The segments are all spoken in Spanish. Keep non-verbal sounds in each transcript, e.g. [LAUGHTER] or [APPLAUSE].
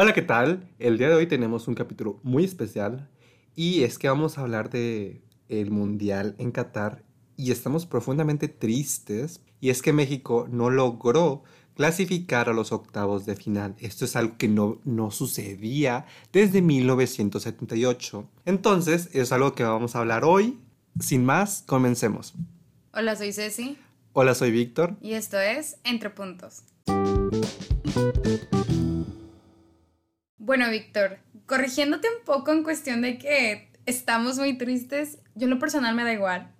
Hola, ¿qué tal? El día de hoy tenemos un capítulo muy especial y es que vamos a hablar de el Mundial en Qatar y estamos profundamente tristes y es que México no logró clasificar a los octavos de final. Esto es algo que no, no sucedía desde 1978. Entonces, es algo que vamos a hablar hoy. Sin más, comencemos. Hola, soy Ceci. Hola, soy Víctor. Y esto es Entre Puntos. Bueno, Víctor, corrigiéndote un poco en cuestión de que estamos muy tristes, yo en lo personal me da igual.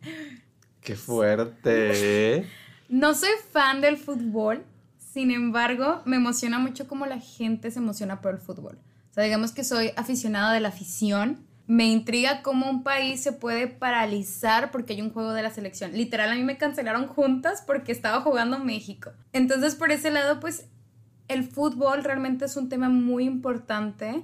¡Qué fuerte! [LAUGHS] no soy fan del fútbol, sin embargo, me emociona mucho cómo la gente se emociona por el fútbol. O sea, digamos que soy aficionada de la afición. Me intriga cómo un país se puede paralizar porque hay un juego de la selección. Literal, a mí me cancelaron juntas porque estaba jugando México. Entonces, por ese lado, pues el fútbol realmente es un tema muy importante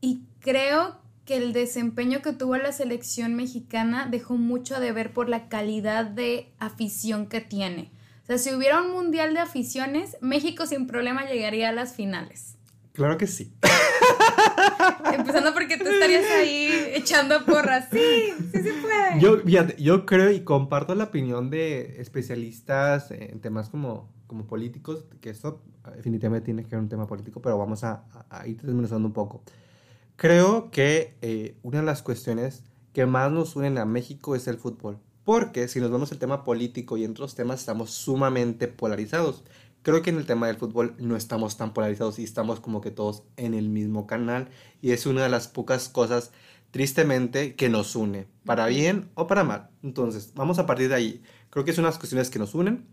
y creo que el desempeño que tuvo la selección mexicana dejó mucho de ver por la calidad de afición que tiene. O sea, si hubiera un mundial de aficiones, México sin problema llegaría a las finales. Claro que sí. [LAUGHS] Empezando porque tú estarías ahí echando porras. Sí, sí se puede. Yo, yo creo y comparto la opinión de especialistas en temas como, como políticos, que esto definitivamente tiene que ver un tema político, pero vamos a, ir desmenuzando un poco. Creo que eh, una de las cuestiones que más nos unen a México es el fútbol. Porque si nos vemos el tema político y en otros temas estamos sumamente polarizados. Creo que en el tema del fútbol no estamos tan polarizados y estamos como que todos en el mismo canal. Y es una de las pocas cosas, tristemente, que nos une, para bien o para mal. Entonces, vamos a partir de ahí. Creo que son unas cuestiones que nos unen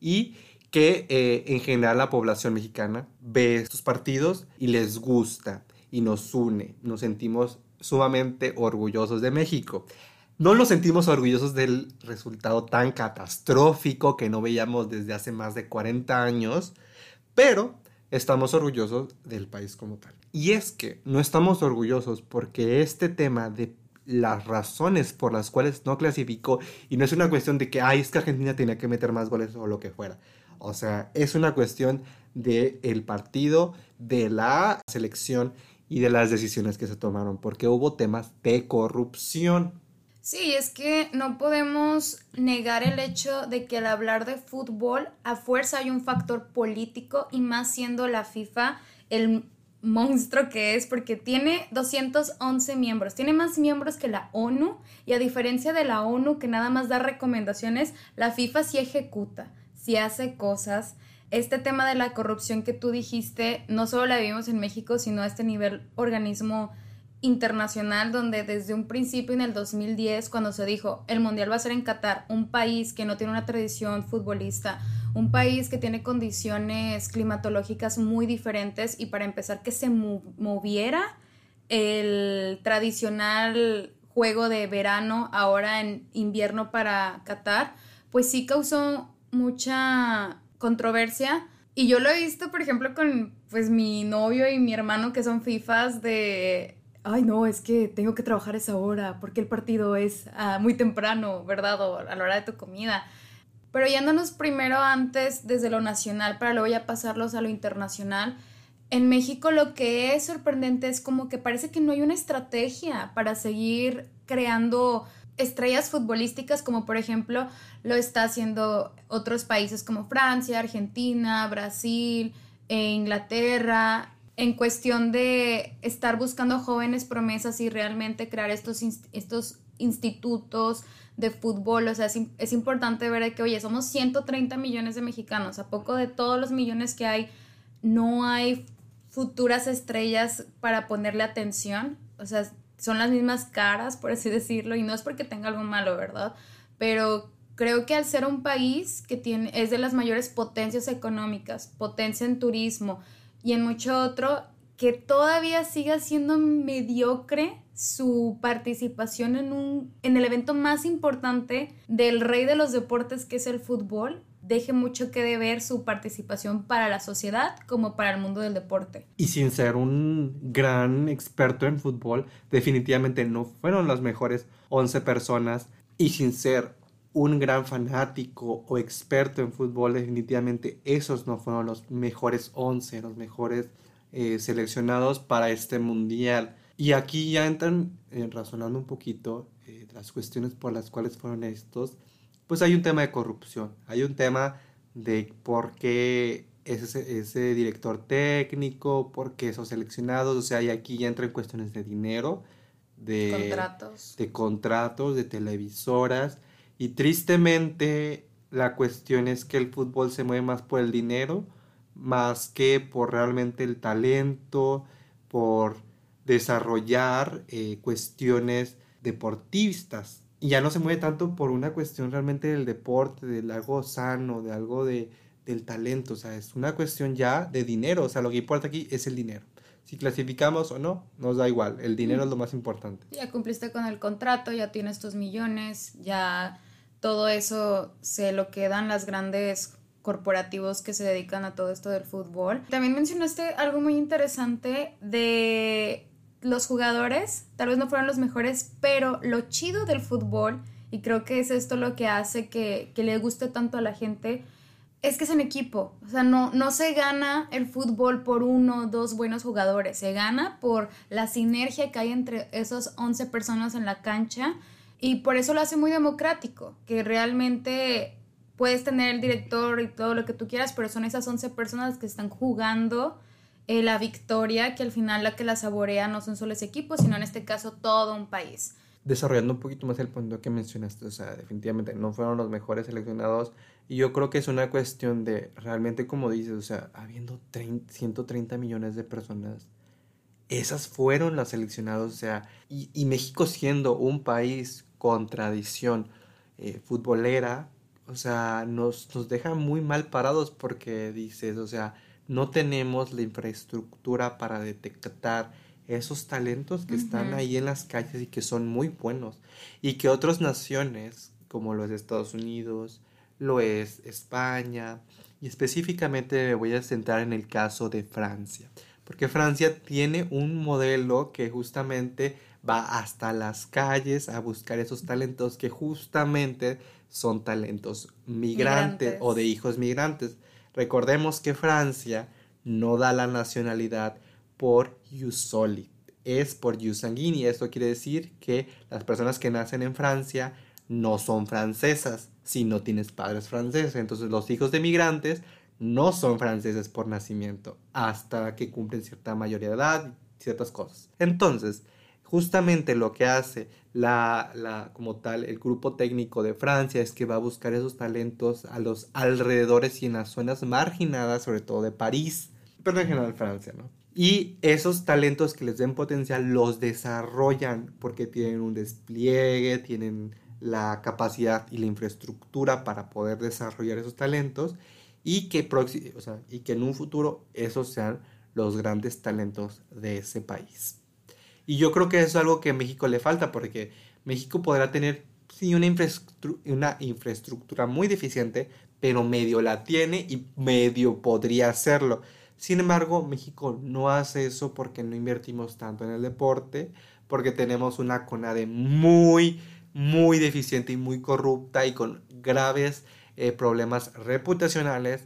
y que eh, en general la población mexicana ve estos partidos y les gusta y nos une. Nos sentimos sumamente orgullosos de México. No nos sentimos orgullosos del resultado tan catastrófico que no veíamos desde hace más de 40 años, pero estamos orgullosos del país como tal. Y es que no estamos orgullosos porque este tema de las razones por las cuales no clasificó y no es una cuestión de que, ay, es que Argentina tenía que meter más goles o lo que fuera. O sea, es una cuestión del el partido, de la selección y de las decisiones que se tomaron, porque hubo temas de corrupción. Sí, es que no podemos negar el hecho de que al hablar de fútbol a fuerza hay un factor político y más siendo la FIFA el monstruo que es porque tiene 211 miembros, tiene más miembros que la ONU y a diferencia de la ONU que nada más da recomendaciones, la FIFA sí ejecuta si hace cosas. Este tema de la corrupción que tú dijiste, no solo la vivimos en México, sino a este nivel organismo internacional donde desde un principio en el 2010 cuando se dijo el mundial va a ser en Qatar, un país que no tiene una tradición futbolista, un país que tiene condiciones climatológicas muy diferentes y para empezar que se moviera el tradicional juego de verano ahora en invierno para Qatar, pues sí causó mucha controversia. Y yo lo he visto, por ejemplo, con pues mi novio y mi hermano que son FIFAs de, ay no, es que tengo que trabajar esa hora porque el partido es ah, muy temprano, ¿verdad? O a la hora de tu comida. Pero yéndonos primero antes desde lo nacional para luego ya pasarlos a lo internacional. En México lo que es sorprendente es como que parece que no hay una estrategia para seguir creando estrellas futbolísticas como por ejemplo lo está haciendo otros países como Francia, Argentina, Brasil, e Inglaterra, en cuestión de estar buscando jóvenes promesas y realmente crear estos, estos institutos de fútbol. O sea, es, es importante ver que, oye, somos 130 millones de mexicanos. ¿A poco de todos los millones que hay no hay futuras estrellas para ponerle atención? O sea, son las mismas caras, por así [LAUGHS] decirlo, y no es porque tenga algo malo, ¿verdad? Pero creo que al ser un país que tiene, es de las mayores potencias económicas, potencia en turismo y en mucho otro, que todavía siga siendo mediocre su participación en, un, en el evento más importante del rey de los deportes que es el fútbol, deje mucho que deber su participación para la sociedad como para el mundo del deporte. Y sin ser un gran experto en fútbol, definitivamente no fueron las mejores 11 personas y sin ser un gran fanático o experto en fútbol, definitivamente esos no fueron los mejores 11, los mejores eh, seleccionados para este mundial. Y aquí ya entran eh, razonando un poquito eh, las cuestiones por las cuales fueron estos. Pues hay un tema de corrupción, hay un tema de por qué ese, ese director técnico, por qué esos seleccionados, o sea, y aquí ya entran cuestiones de dinero, de contratos. de contratos, de televisoras, y tristemente la cuestión es que el fútbol se mueve más por el dinero, más que por realmente el talento, por desarrollar eh, cuestiones deportistas. Y ya no se mueve tanto por una cuestión realmente del deporte, de algo sano, de algo de, del talento. O sea, es una cuestión ya de dinero. O sea, lo que importa aquí es el dinero. Si clasificamos o no, nos da igual. El dinero es lo más importante. Ya cumpliste con el contrato, ya tienes tus millones, ya todo eso se lo quedan las grandes corporativos que se dedican a todo esto del fútbol. También mencionaste algo muy interesante de los jugadores, tal vez no fueron los mejores, pero lo chido del fútbol, y creo que es esto lo que hace que, que le guste tanto a la gente, es que es en equipo. O sea, no, no se gana el fútbol por uno o dos buenos jugadores, se gana por la sinergia que hay entre esas 11 personas en la cancha y por eso lo hace muy democrático, que realmente puedes tener el director y todo lo que tú quieras, pero son esas 11 personas que están jugando eh, la victoria, que al final la que la saborea no son solo ese equipo, sino en este caso todo un país. Desarrollando un poquito más el punto que mencionaste, o sea, definitivamente no fueron los mejores seleccionados y yo creo que es una cuestión de realmente, como dices, o sea, habiendo 30, 130 millones de personas, esas fueron las seleccionadas, o sea, y, y México siendo un país con tradición eh, futbolera, o sea, nos, nos deja muy mal parados porque dices, o sea, no tenemos la infraestructura para detectar esos talentos que están ahí en las calles y que son muy buenos. Y que otras naciones, como lo es Estados Unidos, lo es España, y específicamente me voy a centrar en el caso de Francia, porque Francia tiene un modelo que justamente va hasta las calles a buscar esos talentos que justamente son talentos migrantes, o de hijos migrantes. Recordemos que Francia no da la nacionalidad por Iusoli, es por Iusanguini. Esto quiere decir que las personas que nacen en Francia no son francesas si no tienes padres franceses. Entonces los hijos de migrantes no son franceses por nacimiento hasta que cumplen cierta mayoría de edad, ciertas cosas. Entonces, justamente lo que hace la, como tal el grupo técnico de Francia es que va a buscar esos talentos a los alrededores y en las zonas marginadas, sobre todo de París, pero en general Francia, ¿no? Y esos talentos que les den potencial los desarrollan porque tienen un despliegue, tienen la capacidad y la infraestructura para poder desarrollar esos talentos y que, o y que en un futuro esos sean los grandes talentos de ese país. Y yo creo que eso es algo que a México le falta, porque México podrá tener sí, una, una infraestructura muy deficiente, pero medio la tiene y medio podría hacerlo. Sin embargo, México no hace eso porque no invertimos tanto en el deporte, porque tenemos una CONADE muy, muy deficiente y muy corrupta y con graves eh, problemas reputacionales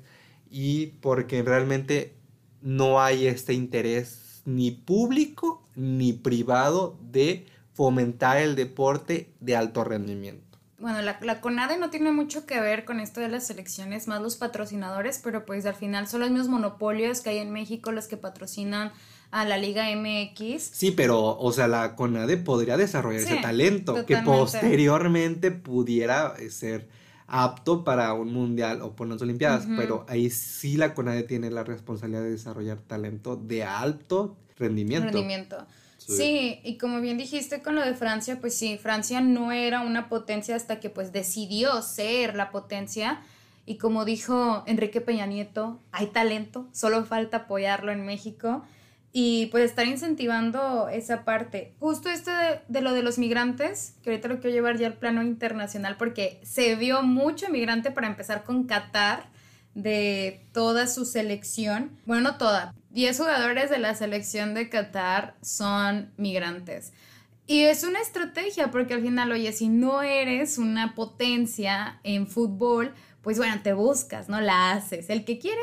y porque realmente no hay este interés ni público ni privado de fomentar el deporte de alto rendimiento. Bueno, la, la, CONADE no tiene mucho que ver con esto de las selecciones, más los patrocinadores, pero pues al final son los mismos monopolios que hay en México los que patrocinan a la Liga MX. Sí, pero, o sea, la CONADE podría desarrollar ese talento que posteriormente pudiera eh, ser apto para un mundial o por unas olimpiadas, pero ahí sí la CONADE tiene la responsabilidad de desarrollar talento de alto rendimiento. Rendimiento. Sí. y como bien dijiste con lo de Francia, pues sí, Francia no era una potencia hasta que pues decidió ser la potencia. Y como dijo Enrique Peña Nieto, hay talento, solo falta apoyarlo en México y pues estar incentivando esa parte. Justo esto de, de, lo de los migrantes, que ahorita lo quiero llevar ya al plano internacional porque se vio mucho migrante para empezar con Qatar de toda su selección. Bueno, no toda, 10 jugadores de la selección de Qatar son migrantes. Y es una estrategia porque al final, oye, si no eres una potencia en fútbol, pues bueno, te buscas, ¿no? La haces. El que quiere,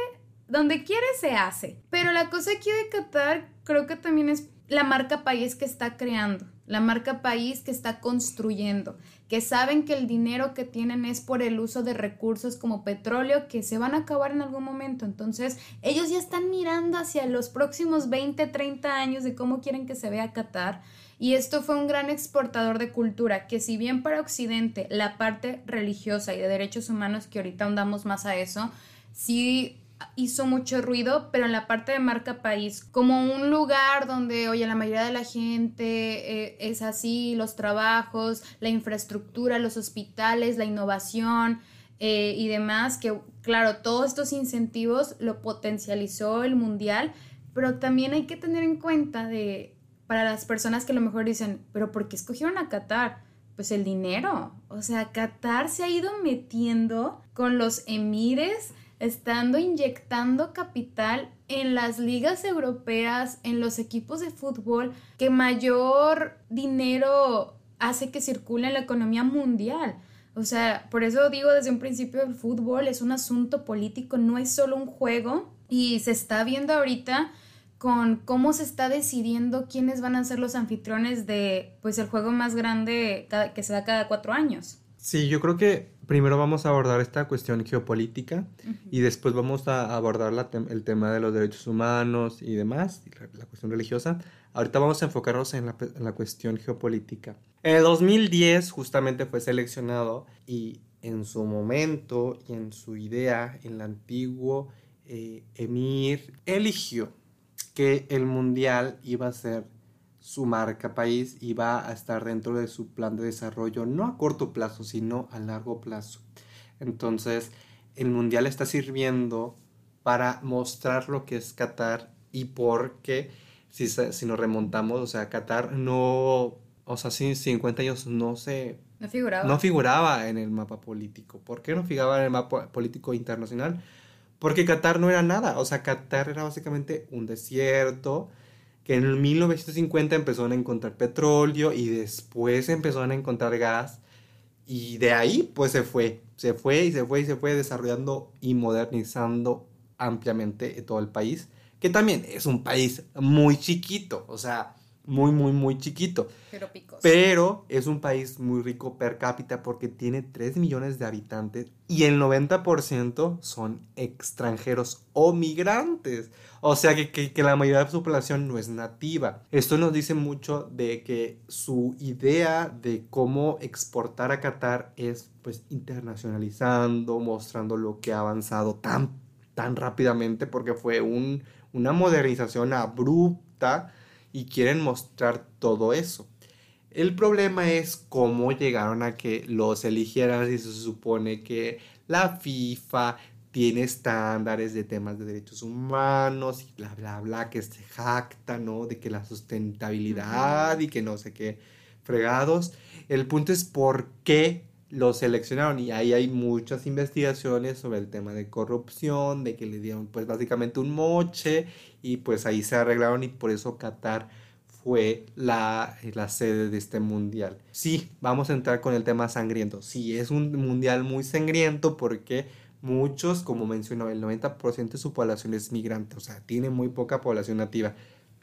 donde quiere se hace. Pero la cosa aquí de Qatar creo que también es la marca país que está creando, la marca país que está construyendo, que saben que el dinero que tienen es por el uso de recursos como petróleo que se van a acabar en algún momento. Entonces, ellos ya están mirando hacia los próximos 20, 30 años de cómo quieren que se vea Qatar. Y esto fue un gran exportador de cultura, que si bien para Occidente la parte religiosa y de derechos humanos, que ahorita andamos más a eso, sí hizo mucho ruido, pero en la parte de marca país, como un lugar donde, oye, la mayoría de la gente eh, es así, los trabajos, la infraestructura, los hospitales, la innovación eh, y demás, que claro, todos estos incentivos lo potencializó el mundial, pero también hay que tener en cuenta de, para las personas que a lo mejor dicen, pero ¿por qué escogieron a Qatar? Pues el dinero, o sea, Qatar se ha ido metiendo con los emires, estando inyectando capital en las ligas europeas, en los equipos de fútbol, que mayor dinero hace que circule en la economía mundial. O sea, por eso digo desde un principio el fútbol es un asunto político, no es solo un juego y se está viendo ahorita con cómo se está decidiendo quiénes van a ser los anfitriones de pues el juego más grande que se da cada cuatro años. Sí, yo creo que primero vamos a abordar esta cuestión geopolítica y después vamos a abordar el tema de los derechos humanos y demás, la, cuestión religiosa. Ahorita vamos a enfocarnos en la, cuestión geopolítica. En el 2010 justamente fue seleccionado y en su momento y en su idea, el antiguo eh, emir eligió que el mundial iba a ser su marca país y va a estar dentro de su plan de desarrollo, no a corto plazo, sino a largo plazo. Entonces, el mundial está sirviendo para mostrar lo que es Qatar y por qué, si, si nos remontamos, o sea, Qatar no, o sea, si 50 años no se... No figuraba. No figuraba en el mapa político. ¿Por qué no figuraba en el mapa político internacional? Porque Qatar no era nada, o sea, Qatar era básicamente un desierto, que en 1950 empezaron a encontrar petróleo y después empezaron a encontrar gas y de ahí pues se fue, se fue y se fue y se fue desarrollando y modernizando ampliamente todo el país, que también es un país muy chiquito, o sea, muy, muy, muy chiquito. Pero es un país muy rico per cápita porque tiene 3 millones de habitantes y el 90% son extranjeros o migrantes. O sea que, que, la mayoría de su población no es nativa. Esto nos dice mucho de que su idea de cómo exportar a Qatar es pues internacionalizando, mostrando lo que ha avanzado tan, tan rápidamente porque fue un, una modernización abrupta y quieren mostrar todo eso. El problema es cómo llegaron a que los eligieran si se supone que la FIFA tiene estándares de temas de derechos humanos y bla, bla, bla, que se jacta, ¿no? De que la sustentabilidad y que no sé qué fregados. El punto es por qué lo seleccionaron y ahí hay muchas investigaciones sobre el tema de corrupción, de que le dieron pues básicamente un moche y pues ahí se arreglaron y por eso Qatar fue la, la sede de este mundial. Sí, vamos a entrar con el tema sangriento. Sí, es un mundial muy sangriento porque muchos, como mencionó, el 90% de su población es migrante, o sea, tiene muy poca población nativa.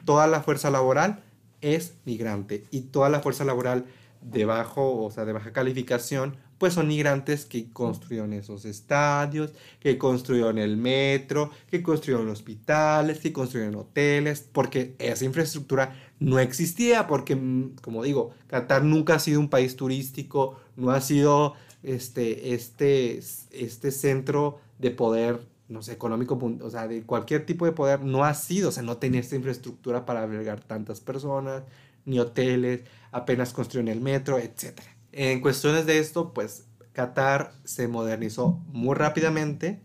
Toda la fuerza laboral es migrante y toda la fuerza laboral de bajo, o sea, de baja calificación, pues son migrantes que construyeron esos estadios, que construyeron el metro, que construyeron hospitales, que construyeron hoteles, porque esa infraestructura no existía, porque, mm, como digo, Qatar nunca ha sido un país turístico, no ha sido este, este, este centro de poder, no sé, económico, o sea, de cualquier tipo de poder, no ha sido, o sea, no tenía esta infraestructura para albergar tantas personas, ni hoteles, apenas construyeron el metro, etc. En cuestiones de esto, pues Qatar se modernizó muy rápidamente,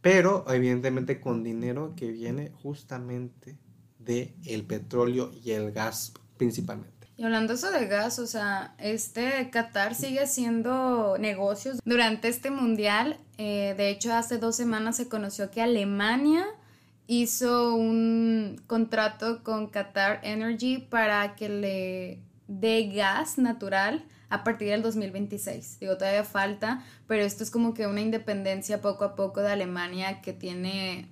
pero evidentemente con dinero que viene justamente de el petróleo y el gas principalmente. Y hablando eso de gas, o sea, este Qatar sigue haciendo negocios durante este mundial. Eh, de hecho, hace dos semanas se conoció que Alemania hizo un contrato con Qatar Energy para que le dé gas natural a partir del 2026. Digo, todavía falta, pero esto es como que una independencia poco a poco de Alemania que tiene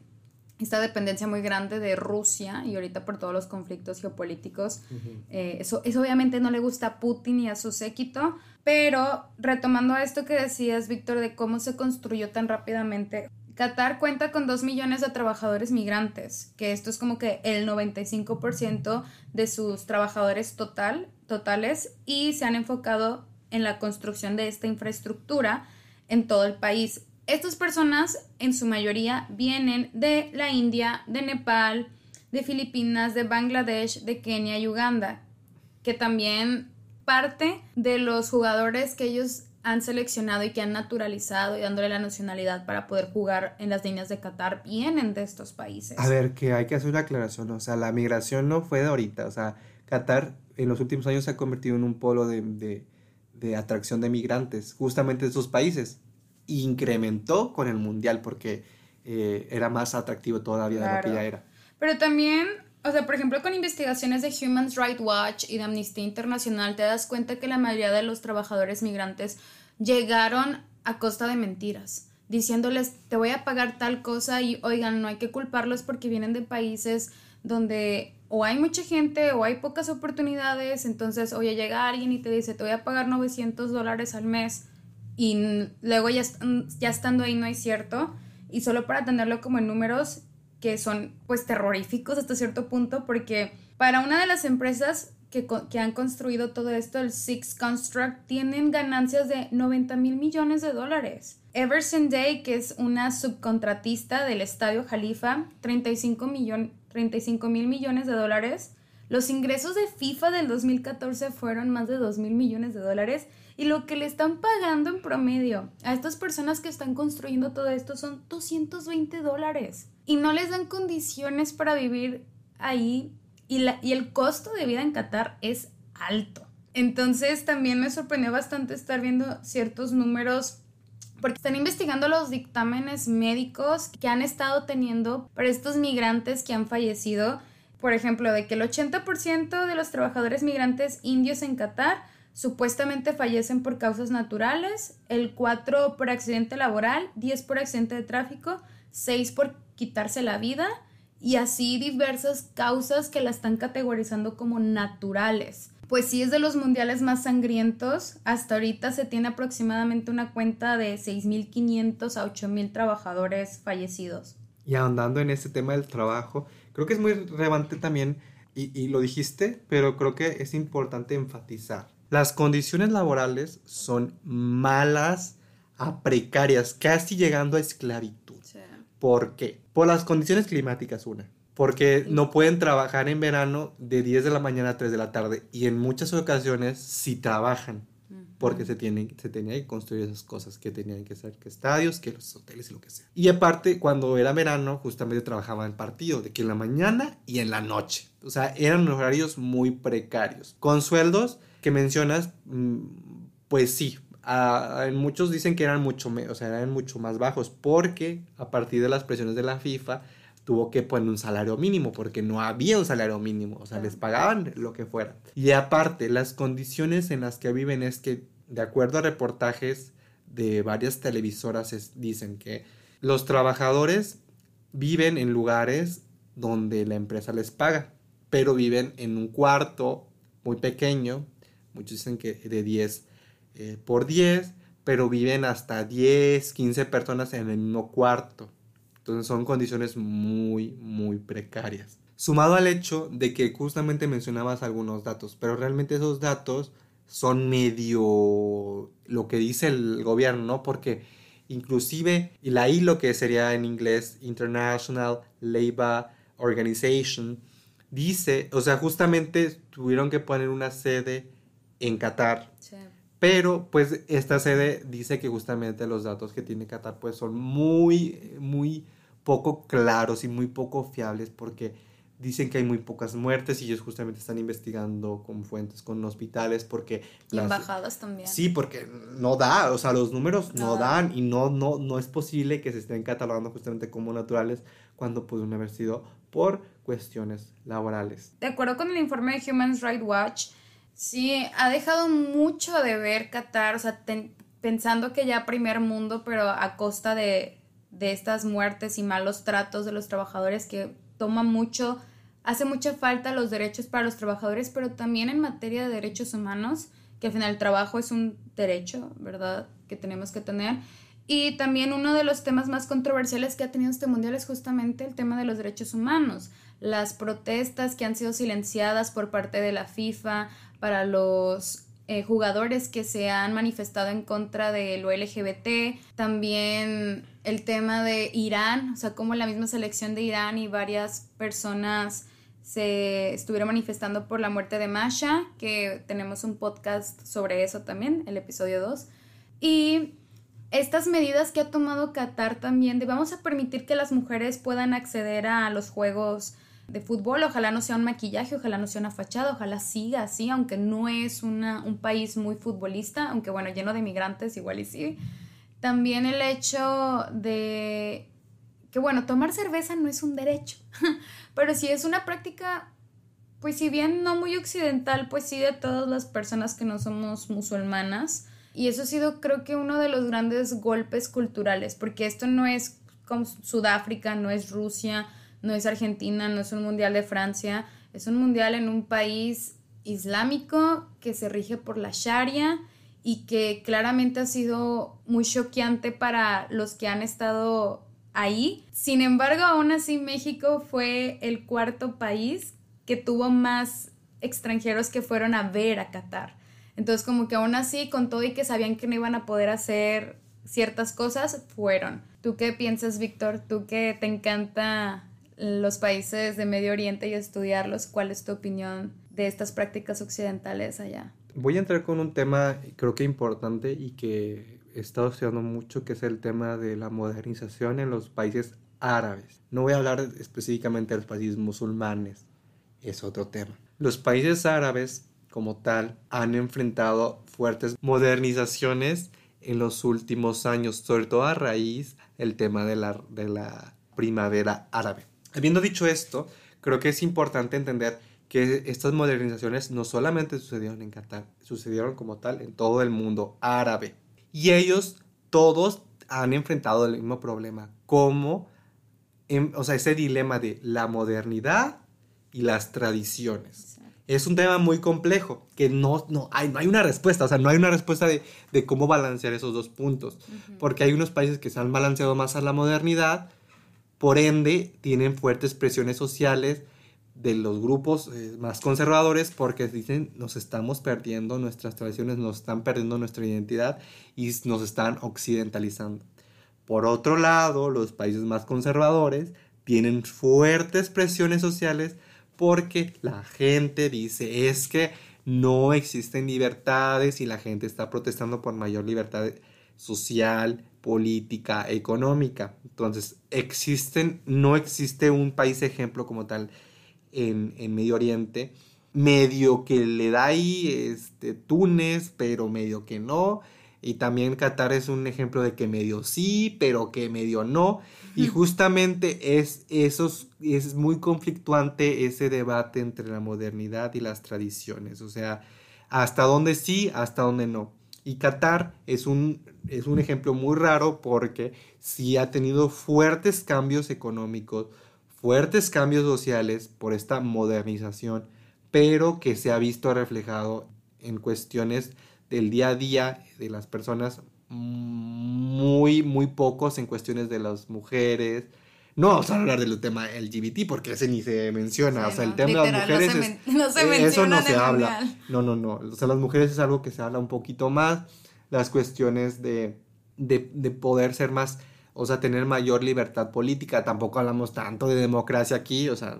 esta dependencia muy grande de Rusia y ahorita por todos los conflictos geopolíticos. Eh, eso, eso obviamente no le gusta a Putin y a su séquito, pero retomando esto que decías, Víctor, de cómo se construyó tan rápidamente. Qatar cuenta con 2 millones de trabajadores migrantes, que esto es como que el 95% de sus trabajadores total, totales y se han enfocado en la construcción de esta infraestructura en todo el país. Estas personas en su mayoría vienen de la India, de Nepal, de Filipinas, de Bangladesh, de Kenia y Uganda, que también parte de los jugadores que ellos han seleccionado y que han naturalizado y dándole la nacionalidad para poder jugar en las líneas de Qatar vienen de estos países. A ver, que hay que hacer una aclaración, o sea, la migración no fue de ahorita, o sea, Qatar en los últimos años se ha convertido en un polo de, de atracción de migrantes, justamente de esos países incrementó con el mundial porque eh, era más atractivo todavía de lo que ya era. Pero también, o sea, por ejemplo, con investigaciones de Human Rights Watch y de Amnistía Internacional, te das cuenta que la mayoría de los trabajadores migrantes llegaron a costa de mentiras, diciéndoles, te voy a pagar tal cosa y oigan, no hay que culparlos porque vienen de países donde o hay mucha gente o hay pocas oportunidades, entonces, oye, llega alguien y te dice, te voy a pagar 900 dólares al mes y luego ya, ya estando ahí no es cierto y solo para tenerlo como en números que son pues terroríficos hasta cierto punto porque para una de las empresas que, que han construido todo esto, el Six Construct, tienen ganancias de 90 mil millones de dólares. Everson Day, que es una subcontratista del Estadio Jalifa, 35 mil millones de dólares. Los ingresos de FIFA del 2014 fueron más de 2 mil millones de dólares y lo que le están pagando en promedio a estas personas que están construyendo todo esto son 220 dólares. Y no les dan condiciones para vivir ahí. Y, la, y el costo de vida en Qatar es alto. Entonces también me sorprendió bastante estar viendo ciertos números porque están investigando los dictámenes médicos que han estado teniendo para estos migrantes que han fallecido. Por ejemplo, de que el 80% de los trabajadores migrantes indios en Qatar supuestamente fallecen por causas naturales, el 4 por accidente laboral, 10 por accidente de tráfico, 6 por quitarse la vida y así diversas causas que la están categorizando como naturales. Pues sí es de los mundiales más sangrientos. Hasta ahorita se tiene aproximadamente una cuenta de 6.500 a 8.000 trabajadores fallecidos. Y ahondando en este tema del trabajo, creo que es muy relevante también, y, y lo dijiste, pero creo que es importante enfatizar las condiciones laborales son malas a precarias, casi llegando a esclavitud. ¿Por qué? Por las condiciones climáticas, una. Porque no pueden trabajar en verano de 10 de la mañana a 3 de la tarde. Y en muchas ocasiones sí trabajan. Porque se, tienen, se tenían que construir esas cosas que tenían que ser que estadios, que los hoteles y lo que sea. Y aparte, cuando era verano, justamente trabajaban en partido, de que en la mañana y en la noche. O sea, eran horarios muy precarios. Con sueldos que mencionas, mm, pues sí, muchos dicen que eran mucho, o sea, eran mucho más bajos porque a partir de las presiones de la FIFA tuvo que poner un salario mínimo porque no había un salario mínimo, o sea, les pagaban lo que fuera. Y aparte, las condiciones en las que viven es que, de acuerdo a reportajes de varias televisoras, dicen que los trabajadores viven en lugares donde la empresa les paga, pero viven en un cuarto muy pequeño Muchos dicen que de 10 eh, por 10, pero viven hasta 10, 15 personas en el mismo cuarto. Entonces son condiciones muy, muy precarias. Sumado al hecho de que justamente mencionabas algunos datos, pero realmente esos datos son medio lo que dice el gobierno, ¿no? Porque inclusive, y la ILO, que sería en inglés International Labour Organization, dice, o sea, justamente tuvieron que poner una sede en Qatar. Pero pues esta sede dice que justamente los datos que tiene Qatar pues son muy, muy poco claros y muy poco fiables porque dicen que hay muy pocas muertes y ellos justamente están investigando con fuentes, con hospitales porque... Y embajadas también. Sí, porque no da, o sea, los números no, dan y no, no, no es posible que se estén catalogando justamente como naturales cuando pudieron haber sido por cuestiones laborales. De acuerdo con el informe de Human Rights Watch, Sí, ha dejado mucho de ver Qatar, o sea, pensando que ya primer mundo, pero a costa de de estas muertes y malos tratos de los trabajadores que toma mucho, hace mucha falta los derechos para los trabajadores, pero también en materia de derechos humanos, que al final el trabajo es un derecho, ¿verdad? Que tenemos que tener. Y también uno de los temas más controversiales que ha tenido este mundial es justamente el tema de los derechos humanos. Las protestas que han sido silenciadas por parte de la FIFA para los eh, jugadores que se han manifestado en contra de lo LGBT. También el tema de Irán, o sea, como la misma selección de Irán y varias personas se estuvieron manifestando por la muerte de Masha, que tenemos un podcast sobre eso también, el episodio 2. Y estas medidas que ha tomado Qatar también de vamos a permitir que las mujeres puedan acceder a los juegos de fútbol, ojalá no sea un maquillaje, ojalá no sea una fachada, ojalá siga así, aunque no es una, un país muy futbolista, aunque bueno, lleno de migrantes igual y sí. También el hecho de que bueno, tomar cerveza no es un derecho, [LAUGHS] pero sí es una práctica, pues si bien no muy occidental, pues sí de todas las personas que no somos musulmanas. Y eso ha sido creo que uno de los grandes golpes culturales, porque esto no es como Sudáfrica, no es Rusia, no es Argentina, no es un mundial de Francia, es un mundial en un país islámico que se rige por la Sharia y que claramente ha sido muy choqueante para los que han estado ahí. Sin embargo, aún así México fue el cuarto país que tuvo más extranjeros que fueron a ver a Qatar. Entonces, como que aún así, con todo y que sabían que no iban a poder hacer ciertas cosas, fueron. ¿Tú qué piensas, Víctor? ¿Tú que te encanta los países de Medio Oriente y estudiarlos? ¿Cuál es tu opinión de estas prácticas occidentales allá? Voy a entrar con un tema creo que importante y que he estado estudiando mucho, que es el tema de la modernización en los países árabes. No voy a hablar específicamente de los países musulmanes, es otro tema. Los países árabes como tal han enfrentado fuertes modernizaciones en los últimos años, sobre todo a raíz del tema de la, de la primavera árabe. Habiendo dicho esto, creo que es importante entender que estas modernizaciones no solamente sucedieron en Qatar, sucedieron como tal en todo el mundo árabe. Y ellos todos han enfrentado el mismo problema, como, o sea, ese dilema de la modernidad y las tradiciones. Es un tema muy complejo, que no, no, hay, no hay una respuesta, o sea, no hay una respuesta de, cómo balancear esos dos puntos, porque hay unos países que se han balanceado más a la modernidad, por ende tienen fuertes presiones sociales de los grupos eh, más conservadores porque dicen nos estamos perdiendo nuestras tradiciones, nos están perdiendo nuestra identidad y nos están occidentalizando. Por otro lado, los países más conservadores tienen fuertes presiones sociales porque la gente dice es que no existen libertades y la gente está protestando por mayor libertad social, política, económica. Entonces, existen, no existe un país ejemplo como tal en, en Medio Oriente, medio que le da ahí este, Túnez, pero medio que no. Y también Qatar es un ejemplo de que medio sí, pero que medio no. Y justamente es, esos, es muy conflictuante ese debate entre la modernidad y las tradiciones. O sea, hasta dónde sí, hasta dónde no. Y Qatar es un, es un ejemplo muy raro porque sí ha tenido fuertes cambios económicos, fuertes cambios sociales por esta modernización, pero que se ha visto reflejado en cuestiones del día a día de las personas muy, muy pocos en cuestiones de las mujeres. No vamos a hablar del tema LGBT porque ese ni se menciona. o sea, el tema de las mujeres. No se, es, [LAUGHS] eso no se habla. No, no, no. O sea, las mujeres es algo que se habla un poquito más. Las cuestiones de, de, de poder ser más. O sea, tener mayor libertad política. Tampoco hablamos tanto de democracia aquí. O sea,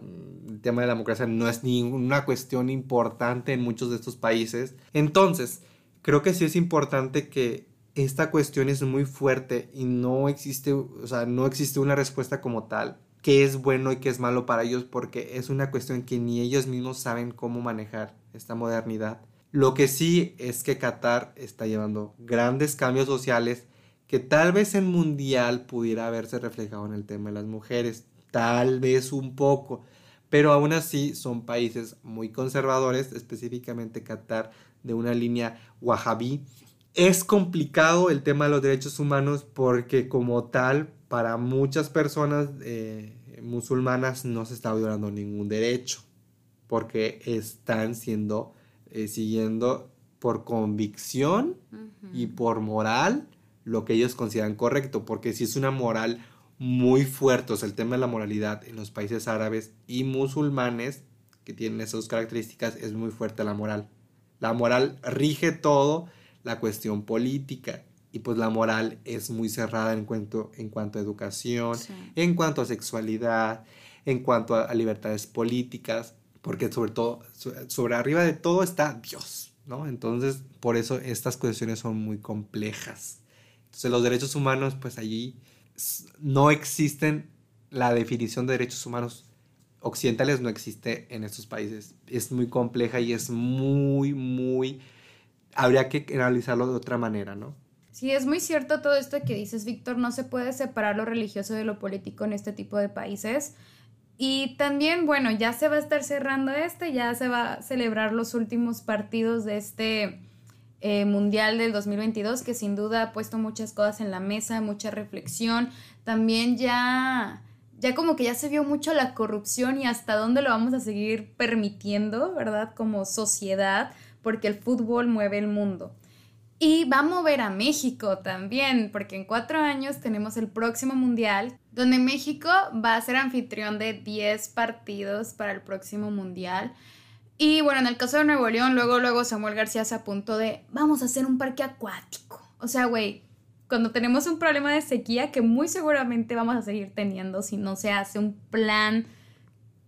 el tema de la democracia no es ninguna cuestión importante en muchos de estos países. Entonces, creo que sí es importante que esta cuestión es muy fuerte y no existe, o sea, no existe una respuesta como tal, qué es bueno y qué es malo para ellos, porque es una cuestión que ni ellos mismos saben cómo manejar esta modernidad. Lo que sí es que Qatar está llevando grandes cambios sociales que tal vez en mundial pudiera haberse reflejado en el tema de las mujeres, tal vez un poco, pero aún así son países muy conservadores, específicamente Qatar de una línea wahhabí es complicado el tema de los derechos humanos porque como tal, para muchas personas eh, musulmanas no se está violando ningún derecho porque están siendo, eh, siguiendo por convicción y por moral lo que ellos consideran correcto, porque si es una moral muy fuerte, o sea, el tema de la moralidad en los países árabes y musulmanes que tienen esas características es muy fuerte la moral. La moral rige todo la cuestión política y pues la moral es muy cerrada en cuanto, en cuanto a educación, en cuanto a sexualidad, en cuanto a, libertades políticas, porque sobre todo, sobre arriba de todo está Dios, ¿no? Entonces, por eso estas cuestiones son muy complejas. Entonces, los derechos humanos, pues allí no existen, la definición de derechos humanos occidentales no existe en estos países. Es muy compleja y es muy, muy... Habría que analizarlo de otra manera, ¿no? Sí, es muy cierto todo esto que dices, Víctor. No se puede separar lo religioso de lo político en este tipo de países. Y también, bueno, ya se va a estar cerrando este, ya se va a celebrar los últimos partidos de este eh, Mundial del 2022, que sin duda ha puesto muchas cosas en la mesa, mucha reflexión. También ya ya como que ya se vio mucho la corrupción y hasta dónde lo vamos a seguir permitiendo, ¿verdad? Como sociedad, porque el fútbol mueve el mundo. Y va a mover a México también, porque en cuatro años tenemos el próximo mundial, donde México va a ser anfitrión de 10 partidos para el próximo mundial. Y bueno, en el caso de Nuevo León, luego, luego Samuel García se apuntó de, vamos a hacer un parque acuático. O sea, güey, cuando tenemos un problema de sequía que muy seguramente vamos a seguir teniendo si no se hace un plan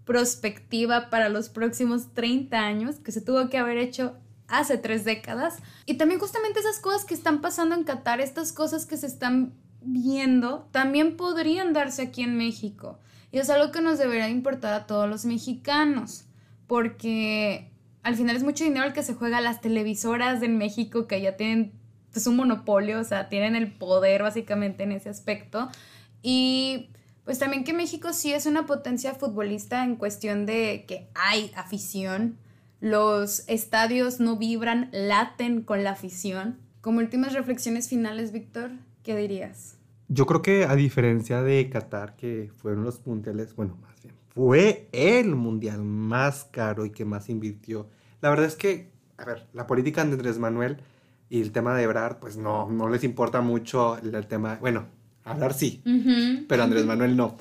prospectiva para los próximos 30 años que se tuvo que haber hecho hace tres décadas. Y también justamente esas cosas que están pasando en Qatar, estas cosas que se están viendo, también podrían darse aquí en México. Y es algo que nos debería importar a todos los mexicanos, porque al final es mucho dinero el que se juega las televisoras en México que ya tienen es un monopolio, o sea, tienen el poder básicamente en ese aspecto. Y pues también que México sí es una potencia futbolista en cuestión de que hay afición, los estadios no vibran, laten con la afición. Como últimas reflexiones finales, Víctor, ¿qué dirías? Yo creo que a diferencia de Qatar, que fueron los mundiales, bueno, más bien, fue el mundial más caro y que más invirtió. La verdad es que, a ver, la política de Andrés Manuel y el tema de Ebrard, pues no, no les importa mucho el, tema, bueno, hablar sí, pero Andrés Manuel no.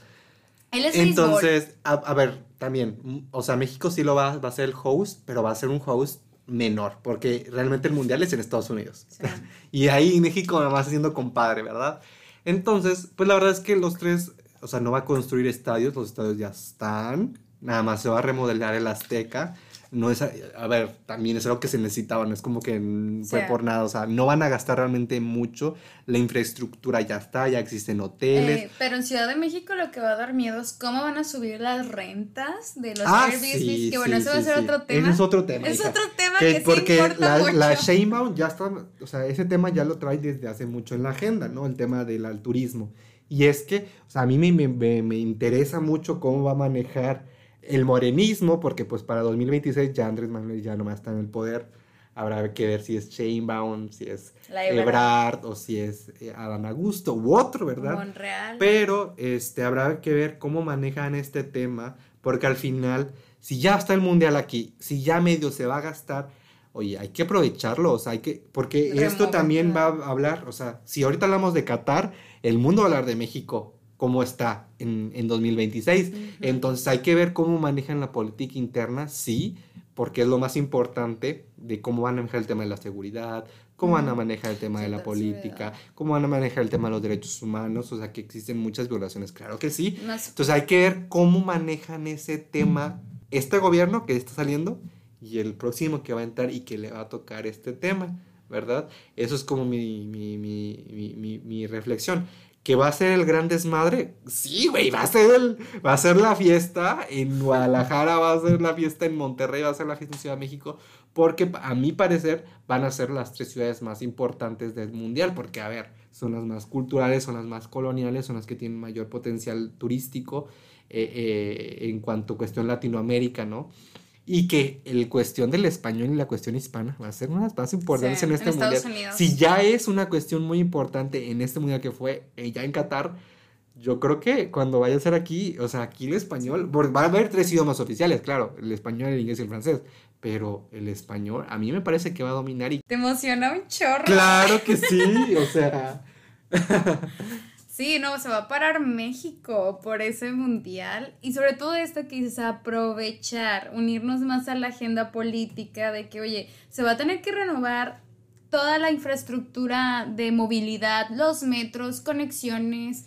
Él es Entonces, a, ver, también, o sea, México sí lo va, va, a ser el host, pero va a ser un host menor, porque realmente el mundial es en Estados Unidos. [LAUGHS] y ahí México nada más haciendo compadre, ¿verdad? Entonces, pues la verdad es que los tres, o sea, no va a construir estadios, los estadios ya están, nada más se va a remodelar el Azteca no es, a ver, también es algo que se necesitaba, no es como que fue por nada, o sea, no van a gastar realmente mucho, la infraestructura ya está, ya existen hoteles. Eh, pero en Ciudad de México lo que va a dar miedo es cómo van a subir las rentas de los ah, Airbnb, que bueno, eso va a ser otro tema. Es otro tema. Es otro tema que, porque sí importa la, mucho. la Sheinbaum ya está, o sea, ese tema ya lo trae desde hace mucho en la agenda, ¿no? El tema del turismo. Y es que, o sea, a mí me, me, me interesa mucho cómo va a manejar el morenismo, porque pues para 2026 ya Andrés Manuel ya no más está en el poder. Habrá que ver si es Sheinbaum, si es Ebrard o si es eh, Adán Augusto u otro, ¿verdad? Monreal. Pero este, habrá que ver cómo manejan este tema, porque al final, si ya está el mundial aquí, si ya medio se va a gastar, oye, hay que aprovecharlo, o sea, hay que, porque esto también va a hablar, o sea, si ahorita hablamos de Qatar, el mundo va a hablar de México, cómo está en, en 2026. Entonces hay que ver cómo manejan la política interna, sí, porque es lo más importante de cómo van a manejar el tema de la seguridad, cómo van a manejar el tema de la política, cómo van a manejar el tema de los derechos humanos, o sea que existen muchas violaciones, claro que sí. Entonces hay que ver cómo manejan ese tema este gobierno que está saliendo y el próximo que va a entrar y que le va a tocar este tema, ¿verdad? Eso es como mi, mi, mi, mi reflexión que va a ser el gran desmadre. Sí, güey, va a ser el, va a ser la fiesta en Guadalajara, va a ser la fiesta en Monterrey, va a ser la fiesta en Ciudad de México, porque a mi parecer van a ser las tres ciudades más importantes del mundial, porque a ver, son las más culturales, son las más coloniales, son las que tienen mayor potencial turístico eh, eh, en cuanto a cuestión Latinoamérica, ¿no? Y que el cuestión del español y la cuestión hispana va a ser una de las más importantes Sí, en este en mundial. Unidos. Si ya es una cuestión muy importante en este mundial que fue eh, ya en Qatar, yo creo que cuando vaya a ser aquí, o sea, aquí el español, porque va a haber tres idiomas oficiales, claro, el español, el inglés y el francés, pero el español a mí me parece que va a dominar y Te emociona un chorro. claro que sí, o sea, [LAUGHS] Sí, no, se va a parar México por ese mundial. Y sobre todo esto que dices, aprovechar, unirnos más a la agenda política de que, oye, se va a tener que renovar toda la infraestructura de movilidad, los metros, conexiones,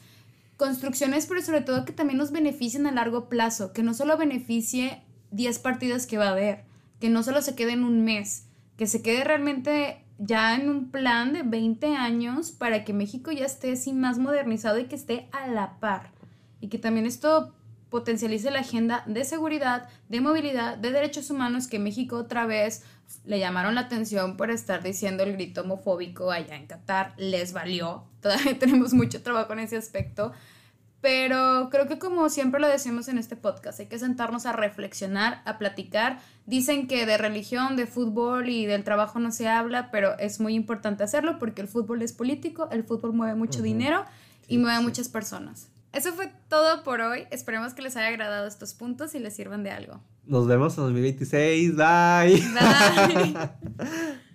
construcciones, pero sobre todo que también nos beneficien a largo plazo, que no solo beneficie 10 partidos que va a haber, que no solo se quede en un mes, que se quede realmente ya en un plan de 20 años para que México ya esté así más modernizado y que esté a la par. Y que también esto potencialice la agenda de seguridad, de movilidad, de derechos humanos, que México otra vez le llamaron la atención por estar diciendo el grito homofóbico allá en Qatar, les valió. Todavía [LAUGHS] tenemos mucho trabajo en ese aspecto. Pero creo que como siempre lo decimos en este podcast, hay que sentarnos a reflexionar, a platicar. Dicen que de religión, de fútbol y del trabajo no se habla, pero es muy importante hacerlo porque el fútbol es político, el fútbol mueve mucho dinero y Sí, mueve a sí. muchas personas. Eso fue todo por hoy. Esperemos que les haya agradado estos puntos y les sirvan de algo. nos vemos en 2026, bye. Bye. [LAUGHS]